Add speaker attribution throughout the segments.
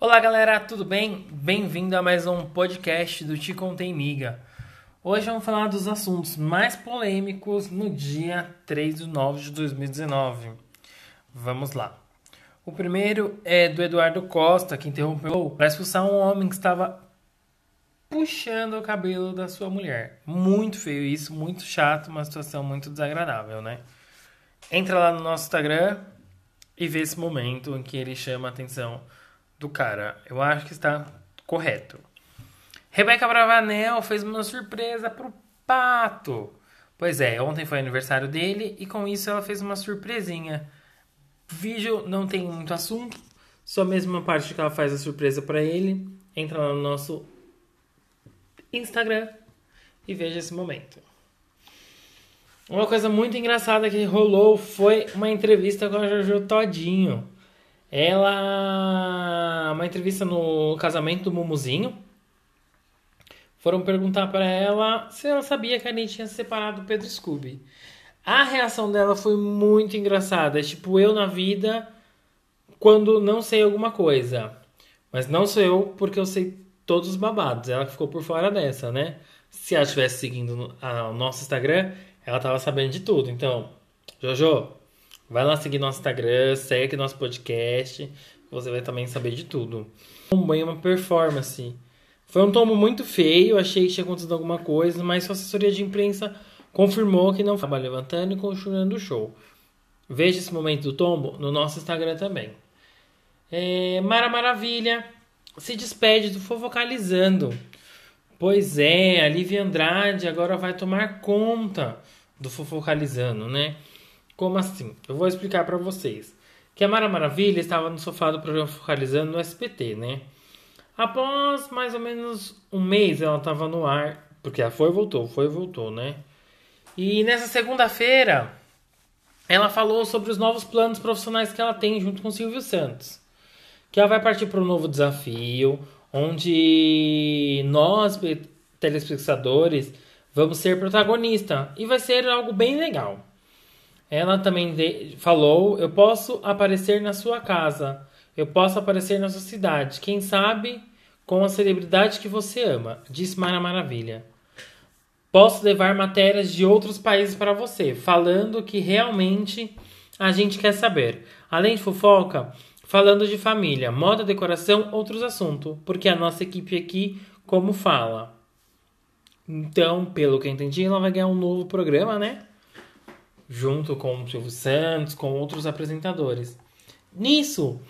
Speaker 1: Olá galera, tudo bem? Bem-vindo a mais um podcast do Te Contei Miga. Hoje vamos falar dos assuntos mais polêmicos no dia 3 de 9 de 2019. Vamos lá. O primeiro é do Eduardo Costa, que interrompeu para expulsar um homem que estava puxando o cabelo da sua mulher. Muito feio isso, muito chato, uma situação muito desagradável, né? Entra lá no nosso Instagram e vê esse momento em que ele chama a atenção do cara. Eu acho que está correto. Rebeca Bravanel fez uma surpresa pro Pato. Pois é, ontem foi aniversário dele e com isso ela fez uma surpresinha. Vídeo não tem muito assunto, só a mesma parte que ela faz a surpresa para ele. Entra lá no nosso Instagram e veja esse momento. Uma coisa muito engraçada que rolou foi uma entrevista com a Jojo Todinho. Ela. Uma entrevista no casamento do Mumuzinho. Foram perguntar para ela se ela sabia que a Anitta tinha separado o Pedro Scooby. A reação dela foi muito engraçada. É tipo, eu na vida, quando não sei alguma coisa. Mas não sou eu porque eu sei todos os babados. Ela ficou por fora dessa, né? Se ela estivesse seguindo o nosso Instagram, ela tava sabendo de tudo. Então, Jojo, vai lá seguir nosso Instagram, segue nosso podcast, você vai também saber de tudo. Um banho, uma performance. Foi um tombo muito feio, achei que tinha acontecido alguma coisa, mas sua assessoria de imprensa confirmou que não estava levantando e continuando o show. Veja esse momento do tombo no nosso Instagram também. É, Mara Maravilha se despede do Fofocalizando. Pois é, a Lívia Andrade agora vai tomar conta do Fofocalizando, né? Como assim? Eu vou explicar para vocês. Que a Mara Maravilha estava no sofá do programa Fofocalizando no SPT, né? Após mais ou menos um mês ela estava no ar, porque ela foi e voltou, foi e voltou, né? E nessa segunda-feira ela falou sobre os novos planos profissionais que ela tem junto com o Silvio Santos que ela vai partir para um novo desafio, onde nós, telespectadores, vamos ser protagonista e vai ser algo bem legal. Ela também de, falou: Eu posso aparecer na sua casa, eu posso aparecer na sua cidade, quem sabe com a celebridade que você ama, disse Mara Maravilha. Posso levar matérias de outros países para você, falando que realmente a gente quer saber. Além de fofoca, Falando de família, moda, decoração, outros assuntos, porque a nossa equipe aqui, como fala. Então, pelo que eu entendi, ela vai ganhar um novo programa, né? Junto com o Silvio Santos, com outros apresentadores. Nisso,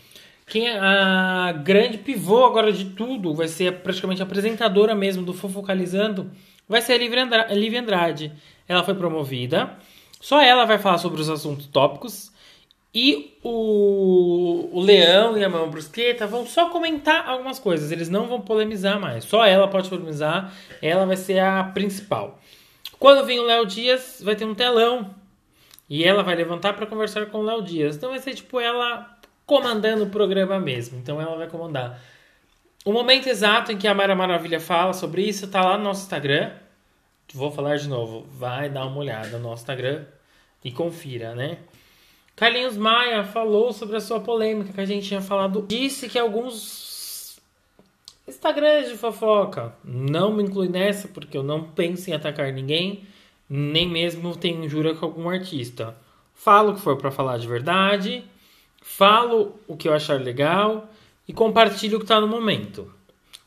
Speaker 1: quem é a grande pivô agora de tudo vai ser praticamente apresentadora mesmo do Fofocalizando, vai ser a Lívia Andrade. Ela foi promovida. Só ela vai falar sobre os assuntos tópicos e o, o Leão e a Mão Brusqueta vão só comentar algumas coisas, eles não vão polemizar mais. Só ela pode polemizar, ela vai ser a principal. Quando vir o Léo Dias, vai ter um telão e ela vai levantar para conversar com o Léo Dias. Então vai ser tipo ela comandando o programa mesmo. Então ela vai comandar. O momento exato em que a Mara Maravilha fala sobre isso tá lá no nosso Instagram. Vou falar de novo. Vai dar uma olhada no nosso Instagram e confira, né? Carlinhos Maia falou sobre a sua polêmica que a gente tinha falado. Disse que alguns Instagrams de fofoca não me inclui nessa porque eu não penso em atacar ninguém, nem mesmo tenho injúria com algum artista. Falo o que for para falar de verdade, falo o que eu achar legal e compartilho o que está no momento.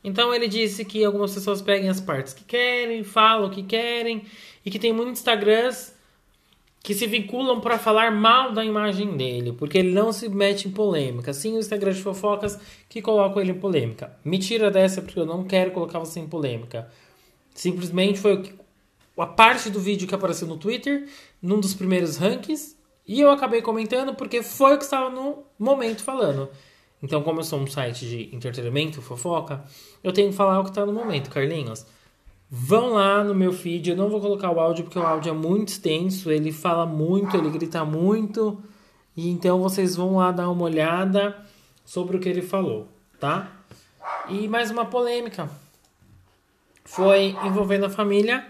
Speaker 1: Então ele disse que algumas pessoas peguem as partes que querem, falam o que querem e que tem muitos Instagrams que se vinculam para falar mal da imagem dele, porque ele não se mete em polêmica. Sim, o Instagram de fofocas que colocam ele em polêmica. Me tira dessa porque eu não quero colocar você em polêmica. Simplesmente foi a parte do vídeo que apareceu no Twitter, num dos primeiros rankings, e eu acabei comentando porque foi o que estava no momento falando. Então, como eu sou um site de entretenimento, fofoca, eu tenho que falar o que está no momento, Carlinhos. Vão lá no meu feed, eu não vou colocar o áudio porque o áudio é muito extenso, ele fala muito, ele grita muito, e então vocês vão lá dar uma olhada sobre o que ele falou, tá? E mais uma polêmica. Foi envolvendo a família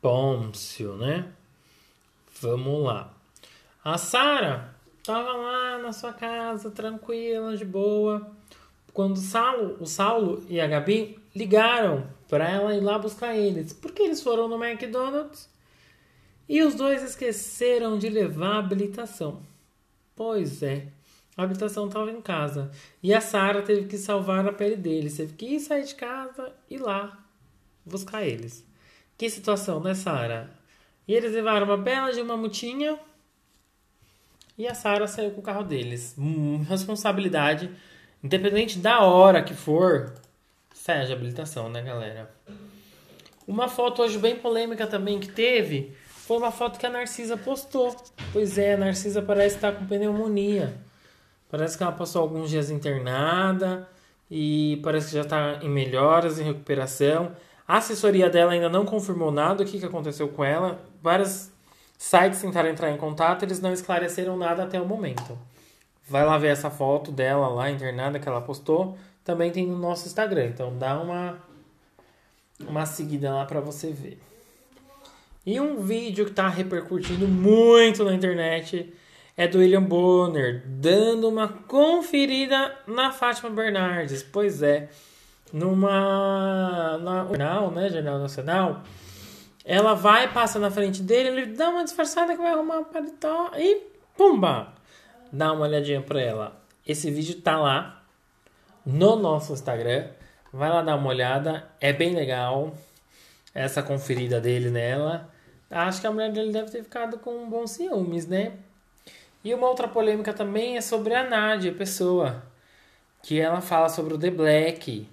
Speaker 1: Pôncio, né? Vamos lá. A Sara tava lá na sua casa, tranquila, de boa, quando o Saulo, o Saulo e a Gabi ligaram para ela ir lá buscar eles, porque eles foram no McDonald's e os dois esqueceram de levar a habilitação. Pois é, a habilitação estava em casa e a Sara teve que salvar a pele deles, teve que ir sair de casa e lá buscar eles. Que situação, né, Sara? E eles levaram uma bela de uma mutinha e a Sara saiu com o carro deles. Hum, responsabilidade, independente da hora que for, sai habilitação, né, galera? Uma foto hoje bem polêmica também que teve foi uma foto que a Narcisa postou. Pois é, a Narcisa parece estar com pneumonia. Parece que ela passou alguns dias internada e parece que já está em melhoras, em recuperação. A assessoria dela ainda não confirmou nada o que, que aconteceu com ela. Várias sites tentaram entrar em contato, eles não esclareceram nada até o momento. Vai lá ver essa foto dela lá internada que ela postou. Também tem no nosso Instagram, então dá uma uma seguida lá para você ver. E um vídeo que está repercutindo muito na internet é do William Bonner dando uma conferida na Fátima Bernardes. Pois é, numa na jornal, né, Jornal Nacional, ela vai, passa na frente dele, ele dá uma disfarçada que vai arrumar um paletó e pumba! Dá uma olhadinha pra ela. Esse vídeo tá lá no nosso Instagram. Vai lá dar uma olhada, é bem legal essa conferida dele nela. Acho que a mulher dele deve ter ficado com bons ciúmes, né? E uma outra polêmica também é sobre a Nádia, pessoa, que ela fala sobre o The Black,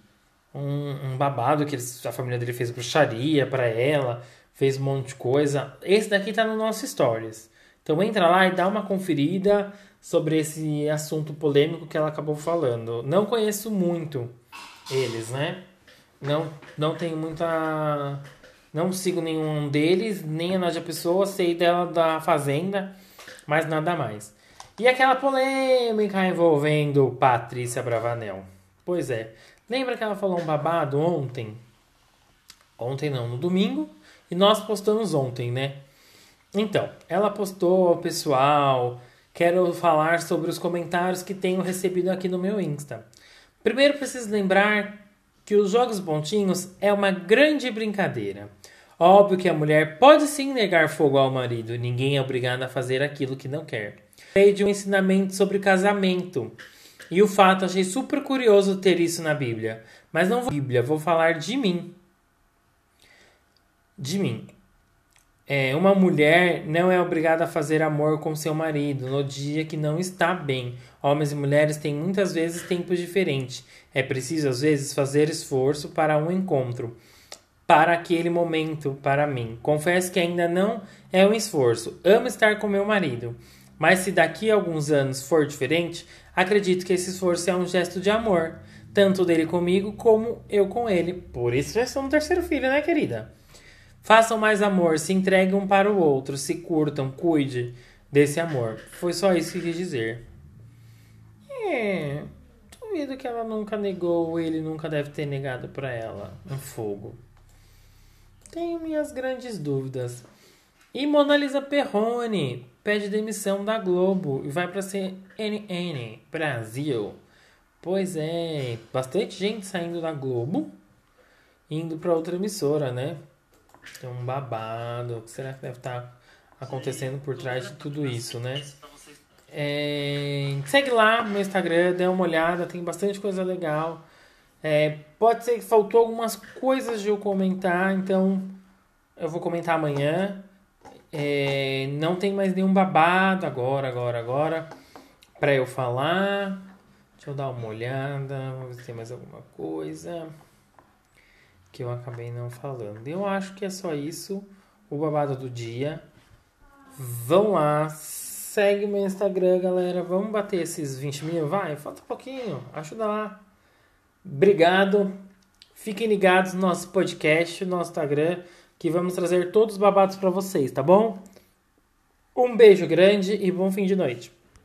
Speaker 1: um, um babado que a família dele fez bruxaria para ela, fez um monte de coisa. Esse daqui tá no nosso Stories. Então entra lá e dá uma conferida sobre esse assunto polêmico que ela acabou falando. Não conheço muito eles, né? Não, não tenho muita. Não sigo nenhum deles, nem a Nádia Pessoa, sei dela da Fazenda, mas nada mais. E aquela polêmica envolvendo Patrícia Bravanel. Pois é, lembra que ela falou um babado ontem? Ontem não, no domingo, e nós postamos ontem, né? Então, ela postou, pessoal, quero falar sobre os comentários que tenho recebido aqui no meu Insta. Primeiro preciso lembrar que os jogos pontinhos é uma grande brincadeira. Óbvio que a mulher pode sim negar fogo ao marido, ninguém é obrigado a fazer aquilo que não quer. Falei de um ensinamento sobre casamento. E o fato, achei super curioso ter isso na Bíblia. Mas não vou Bíblia, vou falar de mim de mim. É, uma mulher não é obrigada a fazer amor com seu marido no dia que não está bem. Homens e mulheres têm muitas vezes tempos diferentes. É preciso, às vezes, fazer esforço para um encontro. Para aquele momento, para mim. Confesso que ainda não é um esforço. Amo estar com meu marido. Mas se daqui a alguns anos for diferente, acredito que esse esforço é um gesto de amor. Tanto dele comigo como eu com ele. Por isso já sou um terceiro filho, né, querida? Façam mais amor, se entreguem um para o outro, se curtam, cuide desse amor. Foi só isso que quis dizer. É, duvido que ela nunca negou, ele nunca deve ter negado para ela um fogo. Tenho minhas grandes dúvidas. E Mona Lisa Perrone pede demissão da Globo e vai para CNN Brasil. Pois é, bastante gente saindo da Globo indo para outra emissora, né? Tem um babado. O que será que deve estar tá acontecendo por trás de tudo isso, né? É, segue lá no Instagram, dê uma olhada, tem bastante coisa legal. É, pode ser que faltou algumas coisas de eu comentar, então eu vou comentar amanhã. É, não tem mais nenhum babado agora, agora, agora para eu falar. Deixa eu dar uma olhada, vamos ver se tem mais alguma coisa que eu acabei não falando. Eu acho que é só isso. O babado do dia. Vão lá, segue meu Instagram, galera. Vamos bater esses 20 mil? Vai, falta um pouquinho. Ajuda lá. Obrigado. Fiquem ligados no nosso podcast, no nosso Instagram, que vamos trazer todos os babados para vocês, tá bom? Um beijo grande e bom fim de noite.